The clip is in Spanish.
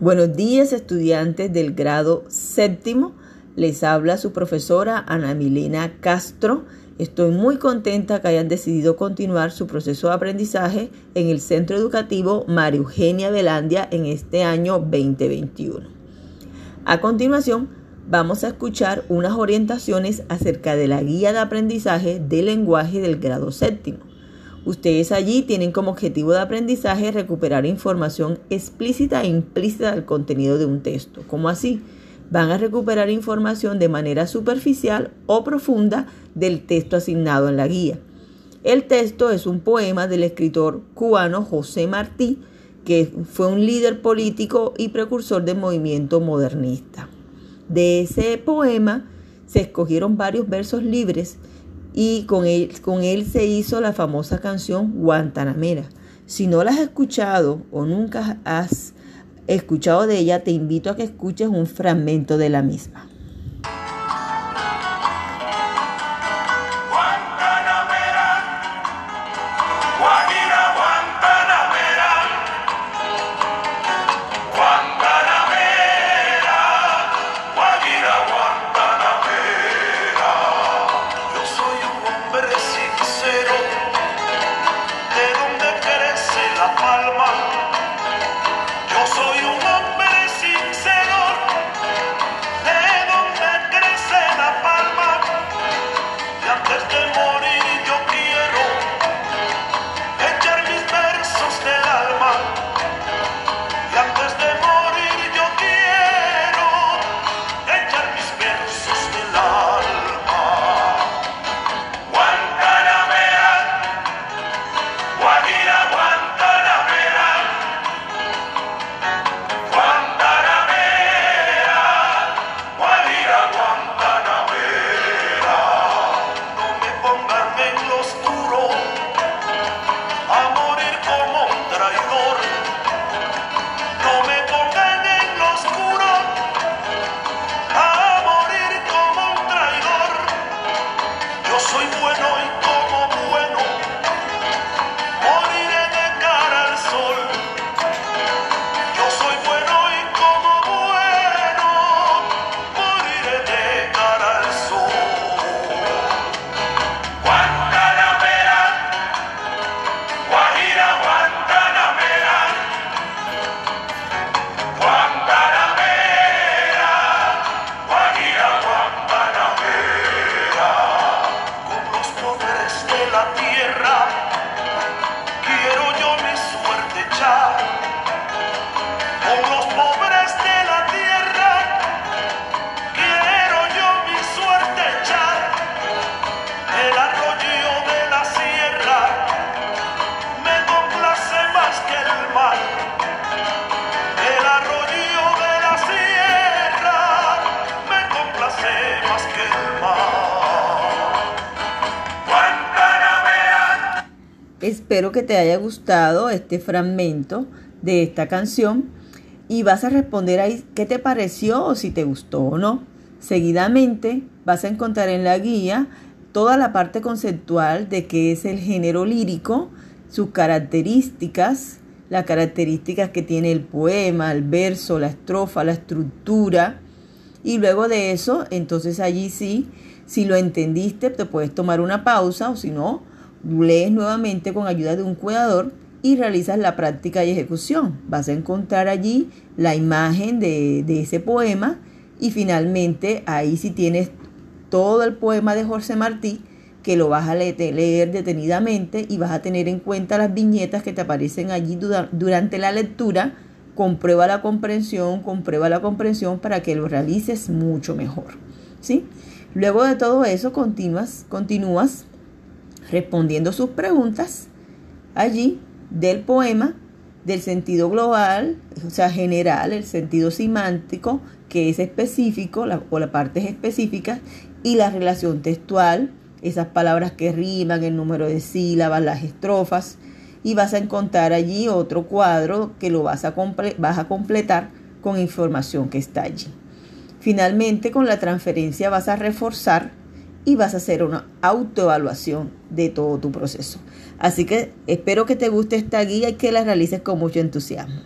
Buenos días estudiantes del grado séptimo. Les habla su profesora Ana Milena Castro. Estoy muy contenta que hayan decidido continuar su proceso de aprendizaje en el Centro Educativo María Eugenia Velandia en este año 2021. A continuación, vamos a escuchar unas orientaciones acerca de la guía de aprendizaje del lenguaje del grado séptimo. Ustedes allí tienen como objetivo de aprendizaje recuperar información explícita e implícita del contenido de un texto. ¿Cómo así? Van a recuperar información de manera superficial o profunda del texto asignado en la guía. El texto es un poema del escritor cubano José Martí, que fue un líder político y precursor del movimiento modernista. De ese poema se escogieron varios versos libres y con él, con él se hizo la famosa canción Guantanamera. Si no la has escuchado o nunca has escuchado de ella, te invito a que escuches un fragmento de la misma. I'll Espero que te haya gustado este fragmento de esta canción y vas a responder ahí qué te pareció o si te gustó o no. Seguidamente vas a encontrar en la guía toda la parte conceptual de qué es el género lírico, sus características, las características que tiene el poema, el verso, la estrofa, la estructura. Y luego de eso, entonces allí sí, si lo entendiste, te puedes tomar una pausa o si no, lees nuevamente con ayuda de un cuidador y realizas la práctica y ejecución. Vas a encontrar allí la imagen de, ese poema y finalmente ahí si tienes todo el poema de José Martí que lo vas a leer detenidamente y vas a tener en cuenta las viñetas que te aparecen allí durante la lectura. Comprueba la comprensión, comprueba la comprensión para que lo realices mucho mejor. ¿sí? Luego de todo eso continúas, continúas respondiendo sus preguntas allí del poema, del sentido global, o sea, general, el sentido semántico, que es específico, o la parte es específica, y la relación textual, esas palabras que riman, el número de sílabas, las estrofas, y vas a encontrar allí otro cuadro que lo vas a, vas a completar con información que está allí. Finalmente, con la transferencia vas a reforzar y vas a hacer una autoevaluación de todo tu proceso. Así que espero que te guste esta guía y que la realices con mucho entusiasmo.